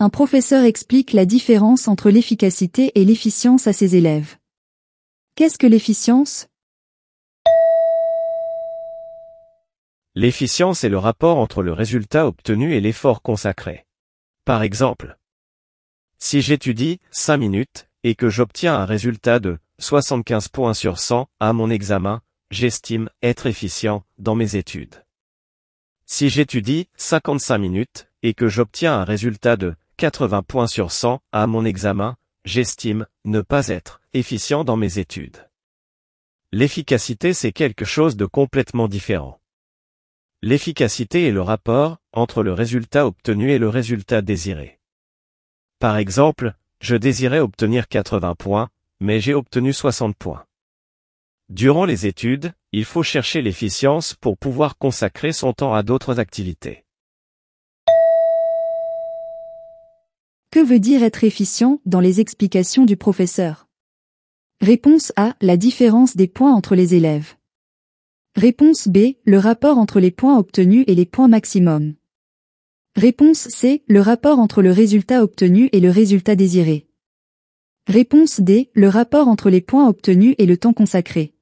Un professeur explique la différence entre l'efficacité et l'efficience à ses élèves. Qu'est-ce que l'efficience? L'efficience est le rapport entre le résultat obtenu et l'effort consacré. Par exemple, si j'étudie 5 minutes et que j'obtiens un résultat de 75 points sur 100 à mon examen, j'estime être efficient dans mes études. Si j'étudie 55 minutes et que j'obtiens un résultat de 80 points sur 100 à mon examen, j'estime ne pas être efficient dans mes études. L'efficacité c'est quelque chose de complètement différent. L'efficacité est le rapport entre le résultat obtenu et le résultat désiré. Par exemple, je désirais obtenir 80 points, mais j'ai obtenu 60 points. Durant les études, il faut chercher l'efficience pour pouvoir consacrer son temps à d'autres activités. Que veut dire être efficient dans les explications du professeur? Réponse A. La différence des points entre les élèves. Réponse B. Le rapport entre les points obtenus et les points maximum. Réponse C. Le rapport entre le résultat obtenu et le résultat désiré. Réponse D. Le rapport entre les points obtenus et le temps consacré.